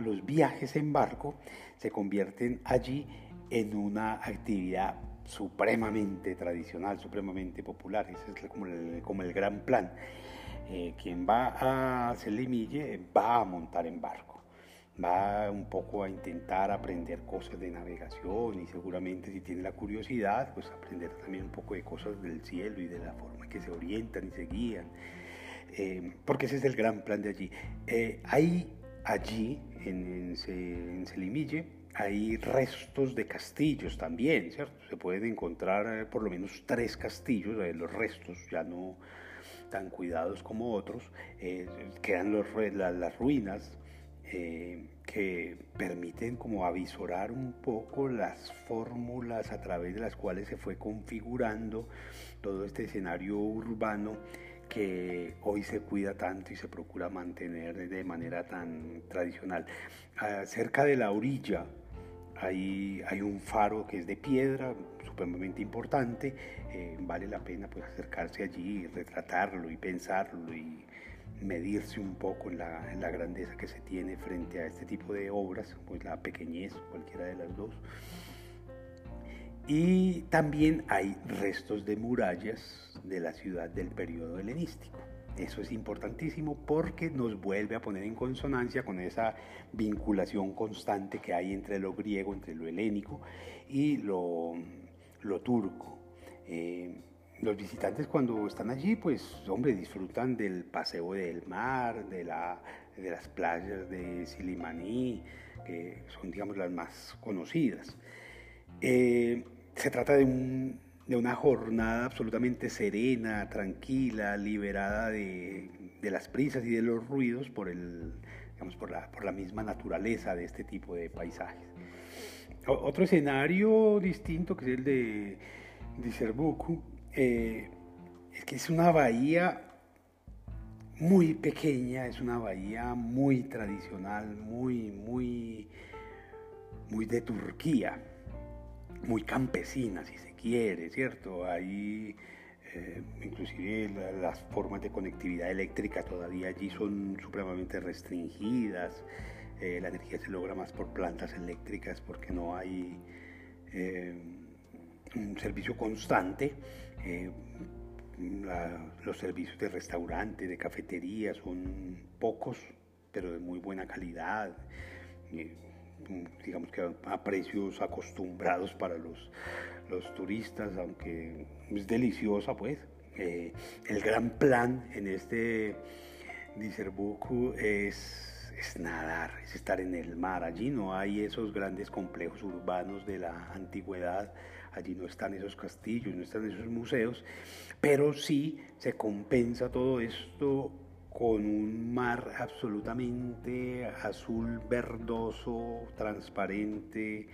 los viajes en barco se convierten allí en una actividad supremamente tradicional, supremamente popular. Ese es como el, como el gran plan. Eh, quien va a Selimille va a montar en barco, va un poco a intentar aprender cosas de navegación y seguramente si tiene la curiosidad, pues aprender también un poco de cosas del cielo y de la forma en que se orientan y se guían, eh, porque ese es el gran plan de allí. Eh, hay allí, en, en, Selimille, hay restos de castillos también, ¿cierto? Se pueden encontrar por lo menos tres castillos, los restos, ya no tan cuidados como otros, eh, quedan los, las ruinas eh, que permiten como avisorar un poco las fórmulas a través de las cuales se fue configurando todo este escenario urbano que hoy se cuida tanto y se procura mantener de manera tan tradicional. Ah, cerca de la orilla hay, hay un faro que es de piedra, supremamente importante, eh, vale la pena pues acercarse allí, retratarlo y pensarlo y medirse un poco en la, en la, grandeza que se tiene frente a este tipo de obras, pues la pequeñez, cualquiera de las dos. Y también hay restos de murallas de la ciudad del periodo helenístico. Eso es importantísimo porque nos vuelve a poner en consonancia con esa vinculación constante que hay entre lo griego, entre lo helénico y lo, turco. Eh, los visitantes cuando están allí, pues, hombre, disfrutan del paseo del mar, de, la, de las playas de Silimaní, que son, digamos, las más conocidas. Eh, se trata de, un, de, una jornada absolutamente serena, tranquila, liberada de, de, las prisas y de los ruidos por, el, digamos, por, la, por la misma naturaleza de este tipo de paisajes. Otro escenario distinto que es el de Diserbuku eh, es que es una bahía muy pequeña, es una bahía muy tradicional, muy, muy, muy de Turquía, muy campesina si se quiere, ¿cierto? Ahí eh, inclusive las formas de conectividad eléctrica todavía allí son supremamente restringidas. Eh, la energía se logra más por plantas eléctricas porque no hay eh, un servicio constante. Los servicios de restaurante, de cafetería son pocos, pero de muy buena calidad, digamos que a, precios acostumbrados para los, los turistas, aunque es deliciosa pues. el gran plan en este Diserbuku es es nadar, es estar en el mar. Allí no hay esos grandes complejos urbanos de la antigüedad, allí no están esos castillos, no están esos museos, pero sí se compensa todo esto con un mar absolutamente azul, verdoso, transparente,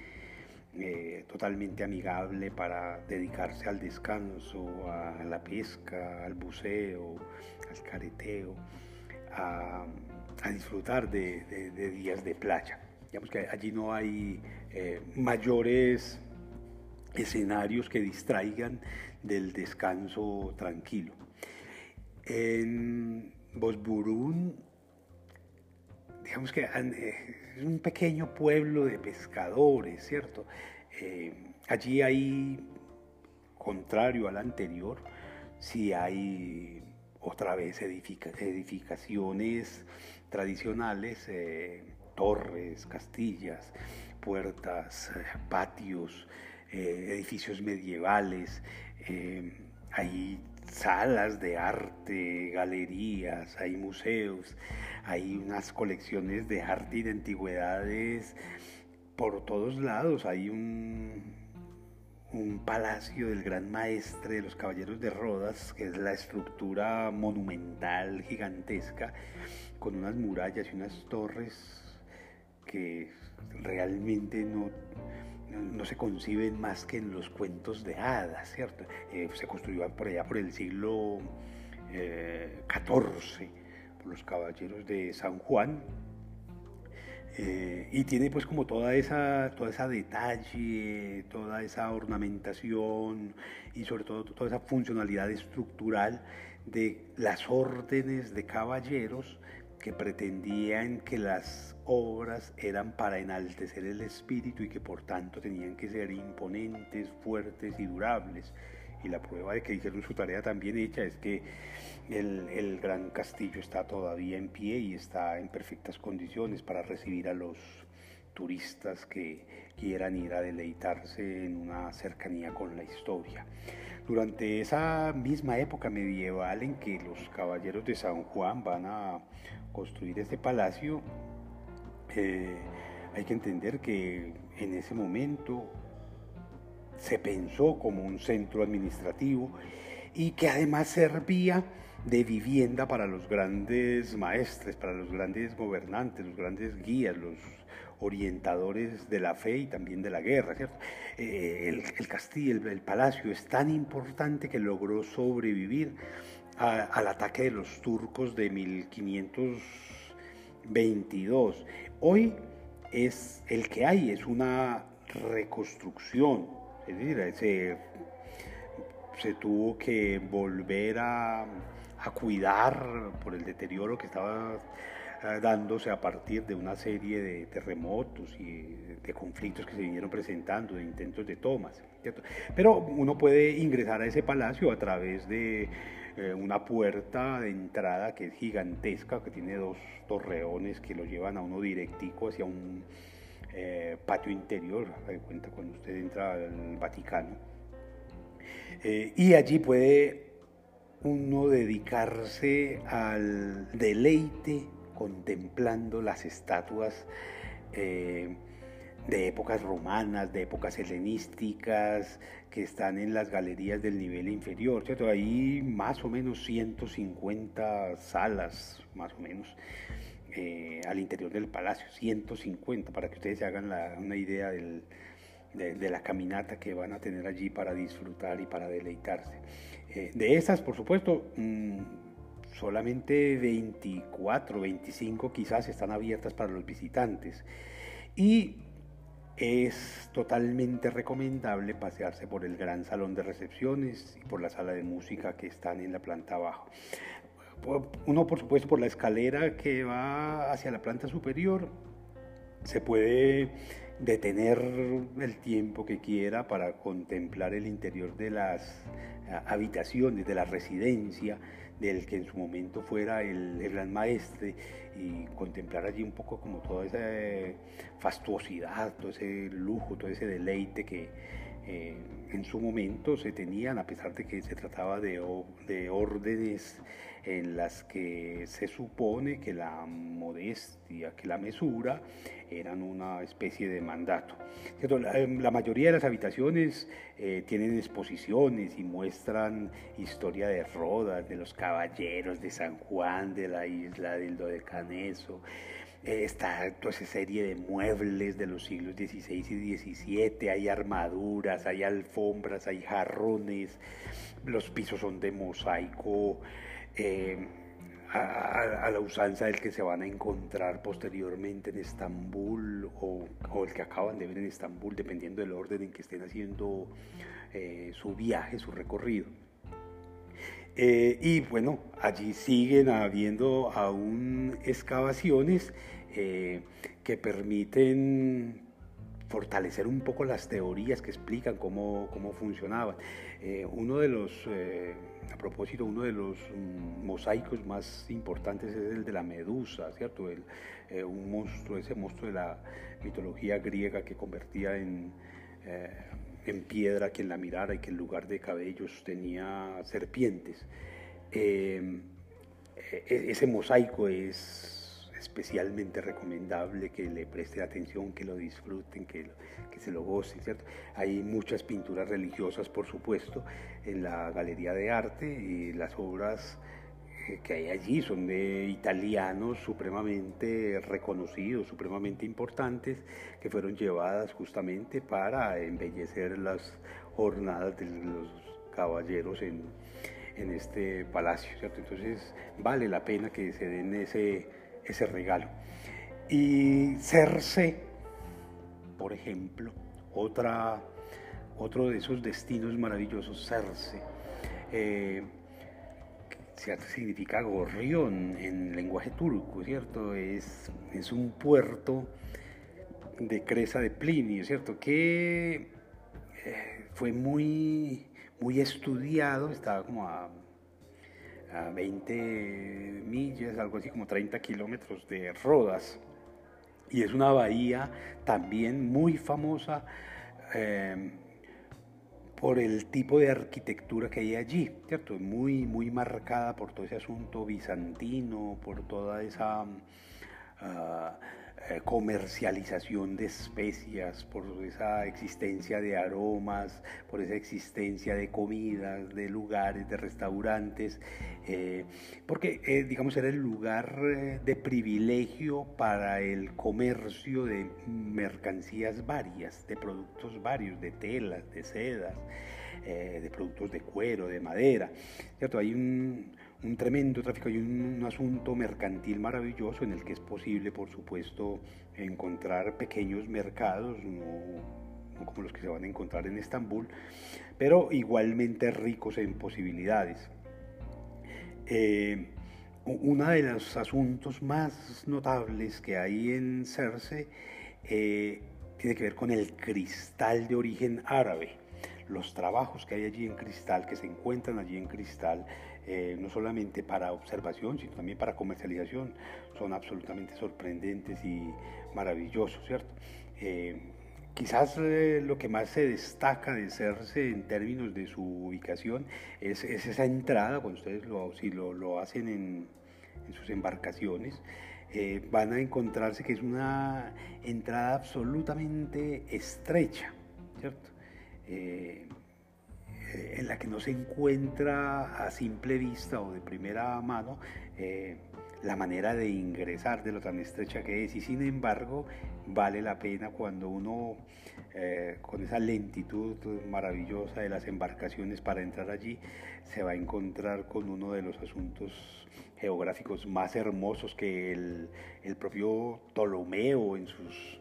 eh, totalmente amigable para dedicarse al descanso, a la pesca, al buceo, al careteo, a disfrutar de, días de playa. Digamos que allí no hay eh, mayores escenarios que distraigan del descanso tranquilo. En Bosburún, digamos que eh, es un pequeño pueblo de pescadores, ¿cierto? Eh, allí hay, contrario al anterior, si hay otra vez edificaciones tradicionales, eh, torres, castillas, puertas, patios, edificios medievales, hay salas de arte, galerías, hay museos, hay unas colecciones de arte y de antigüedades por todos lados, hay un, un palacio del gran maestre de los caballeros de Rodas, que es la estructura monumental, gigantesca, con unas murallas y unas torres que realmente no, no, se conciben más que en los cuentos de hadas, ¿cierto? Eh, se construyó por allá por el siglo XIV, eh, por los caballeros de San Juan, eh, y tiene pues como toda esa, toda esa detalle, toda esa ornamentación y sobre todo toda esa funcionalidad estructural de las órdenes de caballeros que pretendían que las obras eran para enaltecer el espíritu y que por tanto tenían que ser imponentes, fuertes y durables. Y la prueba de que hicieron su tarea tan bien hecha es que el, gran castillo está todavía en pie y está en perfectas condiciones para recibir a los turistas que quieran ir a deleitarse en una cercanía con la historia. Durante esa misma época medieval en que los caballeros de San Juan van a construir este palacio, eh, hay que entender que en ese momento se pensó como un centro administrativo y que además servía de vivienda para los grandes maestres, para los grandes gobernantes, los grandes guías, los orientadores de la fe y también de la guerra. Eh, el, castillo, el, palacio es tan importante que logró sobrevivir al ataque de los turcos de 1522. Hoy es el que hay, es una reconstrucción, es decir, se, se tuvo que volver a a cuidar por el deterioro que estaba eh, dándose a partir de una serie de terremotos y de conflictos que se vinieron presentando, de intentos de tomas. Pero uno puede ingresar a ese palacio a través de eh, una puerta de entrada que es gigantesca, que tiene dos torreones que lo llevan a uno directico hacia un eh, patio interior, de cuenta cuando usted entra al Vaticano. y allí puede uno dedicarse al deleite contemplando las estatuas eh, de épocas romanas, de épocas helenísticas, que están en las galerías del nivel inferior, ¿cierto? Hay más o menos 150 salas, más o menos, eh, al interior del palacio, 150, para que ustedes se hagan una idea de, de la caminata que van a tener allí para disfrutar y para deleitarse. Eh, de esas, por supuesto, mm, solamente 24, 25 quizás están abiertas para los visitantes. Y es totalmente recomendable pasearse por el gran salón de recepciones y por la sala de música que están en la planta abajo. Uno, por supuesto, por la escalera que va hacia la planta superior, se puede detener el tiempo que quiera para contemplar el interior de las habitaciones, de la residencia del que en su momento fuera el, gran maestre y contemplar allí un poco como toda esa eh, fastuosidad, todo ese lujo, todo ese deleite que eh, en su momento se tenían, a pesar de que se trataba de, de órdenes en las que se supone que la modestia, que la mesura eran una especie de mandato. Em, la, mayoría de las habitaciones eh, tienen exposiciones y muestran historia de Rodas, de los caballeros de San Juan, de la isla del Dodecaneso. Eh, está toda esa serie de muebles de los siglos XVI y XVII, hay armaduras, hay alfombras, hay jarrones, los pisos son de mosaico eh, a, la usanza del que se van a encontrar posteriormente en Estambul o, el que acaban de ver en Estambul, dependiendo del orden en que estén haciendo eh, su viaje, su recorrido. Eh, y bueno, allí siguen habiendo aún excavaciones que permiten fortalecer un poco las teorías que explican cómo, cómo funcionaban. uno de los a propósito, uno de los mm, mosaicos más importantes es el de la medusa, ¿cierto? El, eh, un monstruo, ese monstruo de la mitología griega que convertía en, eh, en piedra quien la mirara y que en lugar de cabellos tenía serpientes. E, ese mosaico es especialmente recomendable que le preste atención, que lo disfruten, que, que se lo gocen, ¿cierto? Hay muchas pinturas religiosas, por supuesto, en la Galería de Arte y las obras que hay allí son de italianos supremamente reconocidos, supremamente importantes, que fueron llevadas justamente para embellecer las jornadas de los caballeros en, en este palacio, ¿cierto? Entonces vale la pena que se den ese ese regalo. Y Cerce, por ejemplo, otra, otro de esos destinos maravillosos, Cerce, eh, significa gorrión en lenguaje turco, ¿cierto? Es, es un puerto de Cresa de Plinio, ¿cierto? Que eh, fue muy, muy estudiado, estaba como a a 20 millas, algo así como 30 kilómetros de Rodas. Y es una bahía también muy famosa em, por el tipo de arquitectura que hay allí, ¿cierto? Muy, muy marcada por todo ese asunto bizantino, por toda esa... Ah, eh, comercialización de especias, por esa existencia de aromas, por esa existencia de comidas, de lugares, de restaurantes, eh, porque eh, digamos era el lugar de privilegio para el comercio de mercancías varias, de productos varios, de telas, de sedas, de productos de cuero, de madera. ¿cierto? Hay un, un tremendo tráfico y un, asunto mercantil maravilloso en el que es posible, por supuesto, encontrar pequeños mercados, no, como los que se van a encontrar en Estambul, pero igualmente ricos en posibilidades. Eh, uno de los asuntos más notables que hay en Cerce eh, tiene que ver con el cristal de origen árabe. Los trabajos que hay allí en cristal, que se encuentran allí en cristal, eh, no solamente para observación, sino también para comercialización, son absolutamente sorprendentes y maravillosos, ¿cierto? Eh, quizás eh, lo que más se destaca de Cerce en términos de su ubicación es, esa entrada, cuando ustedes lo, si lo, hacen en, sus embarcaciones, van a encontrarse que es una entrada absolutamente estrecha, ¿cierto? En la que no se encuentra a simple vista o de primera mano eh, la manera de ingresar de lo tan estrecha que es. Y sin embargo vale la pena cuando uno eh, con esa lentitud maravillosa de las embarcaciones para entrar allí se va a encontrar con uno de los asuntos geográficos más hermosos que el, el propio Ptolomeo en sus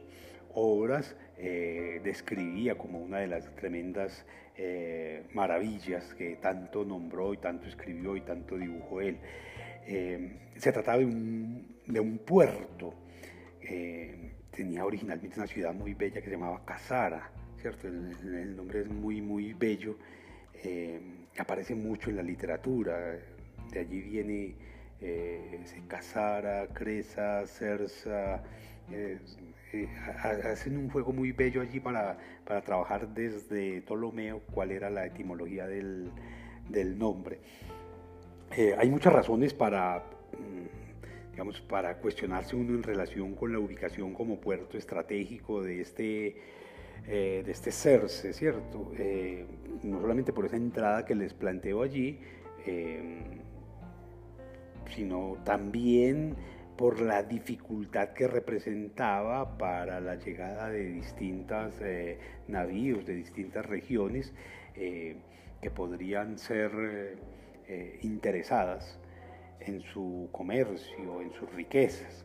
obras eh, describía como una de las tremendas eh, maravillas que tanto nombró y tanto escribió y tanto dibujó él. Eh, se trataba de un, puerto, tenía originalmente una ciudad muy bella que se llamaba Casara, ¿cierto? El, nombre es muy, muy bello, aparece mucho en la literatura, de allí viene Casara, Cresa, Cersa, eh, hacen un juego muy bello allí para, para, trabajar desde Ptolomeo cuál era la etimología del, del nombre. Eh, hay muchas razones para, mm, digamos, para cuestionarse uno en relación con la ubicación como puerto estratégico de este, eh, de este Cerce, ¿cierto? no solamente por esa entrada que les planteo allí, sino también por la dificultad que representaba para la llegada de distintos eh, navíos de distintas regiones eh, que podrían ser eh, interesadas en su comercio, en sus riquezas.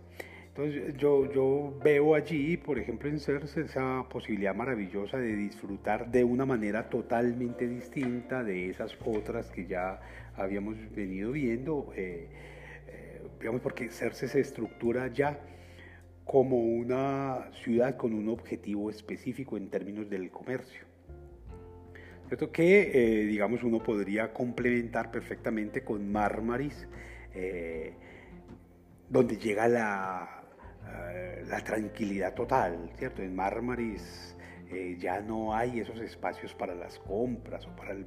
Entonces yo, yo veo allí, por ejemplo, en CERS esa posibilidad maravillosa de disfrutar de una manera totalmente distinta de esas otras que ya habíamos venido viendo digamos, porque Cerce se estructura ya como una ciudad con un objetivo específico en términos del comercio. ¿cierto? que eh, digamos uno podría complementar perfectamente con Marmaris, eh, donde llega la, eh, la tranquilidad total, ¿cierto? En Marmaris ya no hay esos espacios para las compras o para el,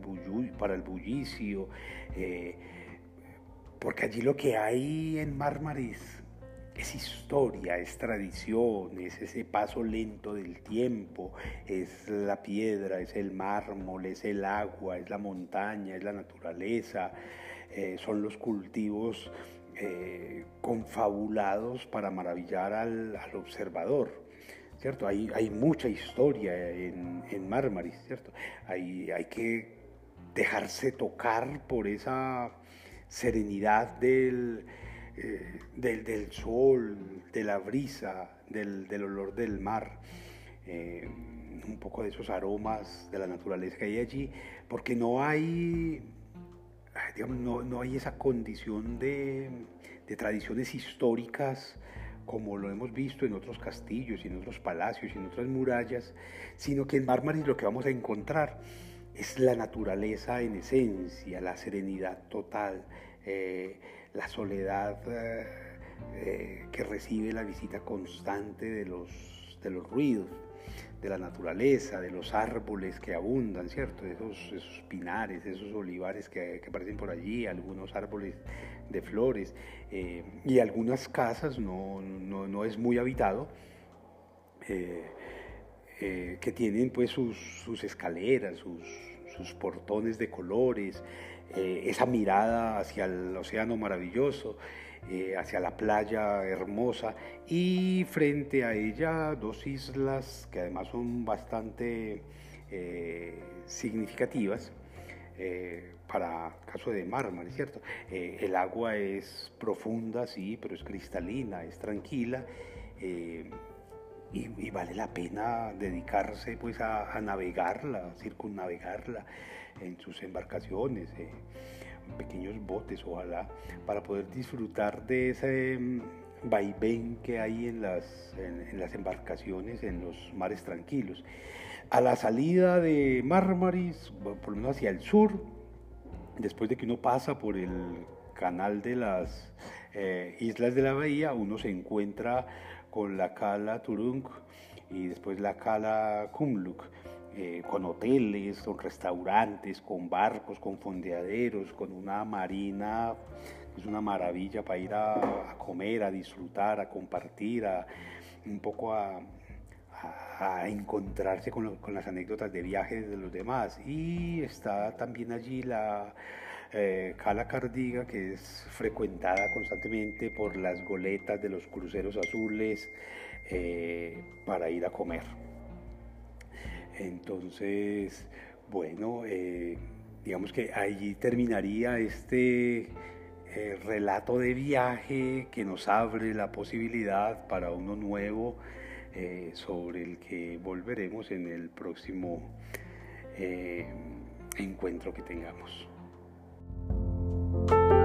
para el bullicio, porque allí lo que hay en Marmaris es historia, es tradición, es ese paso lento del tiempo, es la piedra, es el mármol, es el agua, es la montaña, es la naturaleza, eh, son los cultivos eh, confabulados para maravillar al, observador. ¿Cierto? Hay, hay mucha historia en, en Mármaris, ¿cierto? Hay, hay que dejarse tocar por esa serenidad del, eh, del, sol, de la brisa, del, olor del mar, eh, un poco de esos aromas de la naturaleza que hay allí, porque no hay, digamos, no, hay esa condición de, tradiciones históricas como lo hemos visto en otros castillos en otros palacios en otras murallas, sino que en Mármaris lo que vamos a encontrar es la naturaleza en esencia, la serenidad total, eh, la soledad eh, eh, que recibe la visita constante de los, de los ruidos, de la naturaleza, de los árboles que abundan, ¿cierto? Esos, esos pinares, esos olivares que, aparecen por allí, algunos árboles de flores eh, y algunas casas, no, no, es muy habitado. que tienen pues sus, sus escaleras, sus, sus portones de colores, eh, esa mirada hacia el océano maravilloso, eh, hacia la playa hermosa y frente a ella dos islas que además son bastante eh, significativas. para caso de Mármara, ¿cierto? el agua es profunda, sí, pero es cristalina, es tranquila y, vale la pena dedicarse pues a, navegarla, circunnavegarla en sus embarcaciones, eh, pequeños botes ojalá, para poder disfrutar de ese mm, vaivén que hay en las, en, las embarcaciones, en los mares tranquilos. A la salida de Mármaris, por lo menos hacia el sur, después de que uno pasa por el canal de las eh, islas de la bahía, uno se encuentra con la cala Turunk y después la cala Kumluk, eh, con hoteles, con restaurantes, con barcos, con fondeaderos, con una marina, es una maravilla para ir a, comer, a disfrutar, a compartir, a, un poco a, encontrarse con, con, las anécdotas de viajes de los demás. Y está también allí la eh, Cala Cardiga, que es frecuentada constantemente por las goletas de los cruceros azules eh, para ir a comer. Entonces, bueno, eh, digamos que allí terminaría este relato de viaje que nos abre la posibilidad para uno nuevo sobre el que volveremos en el próximo encuentro que tengamos. Bye.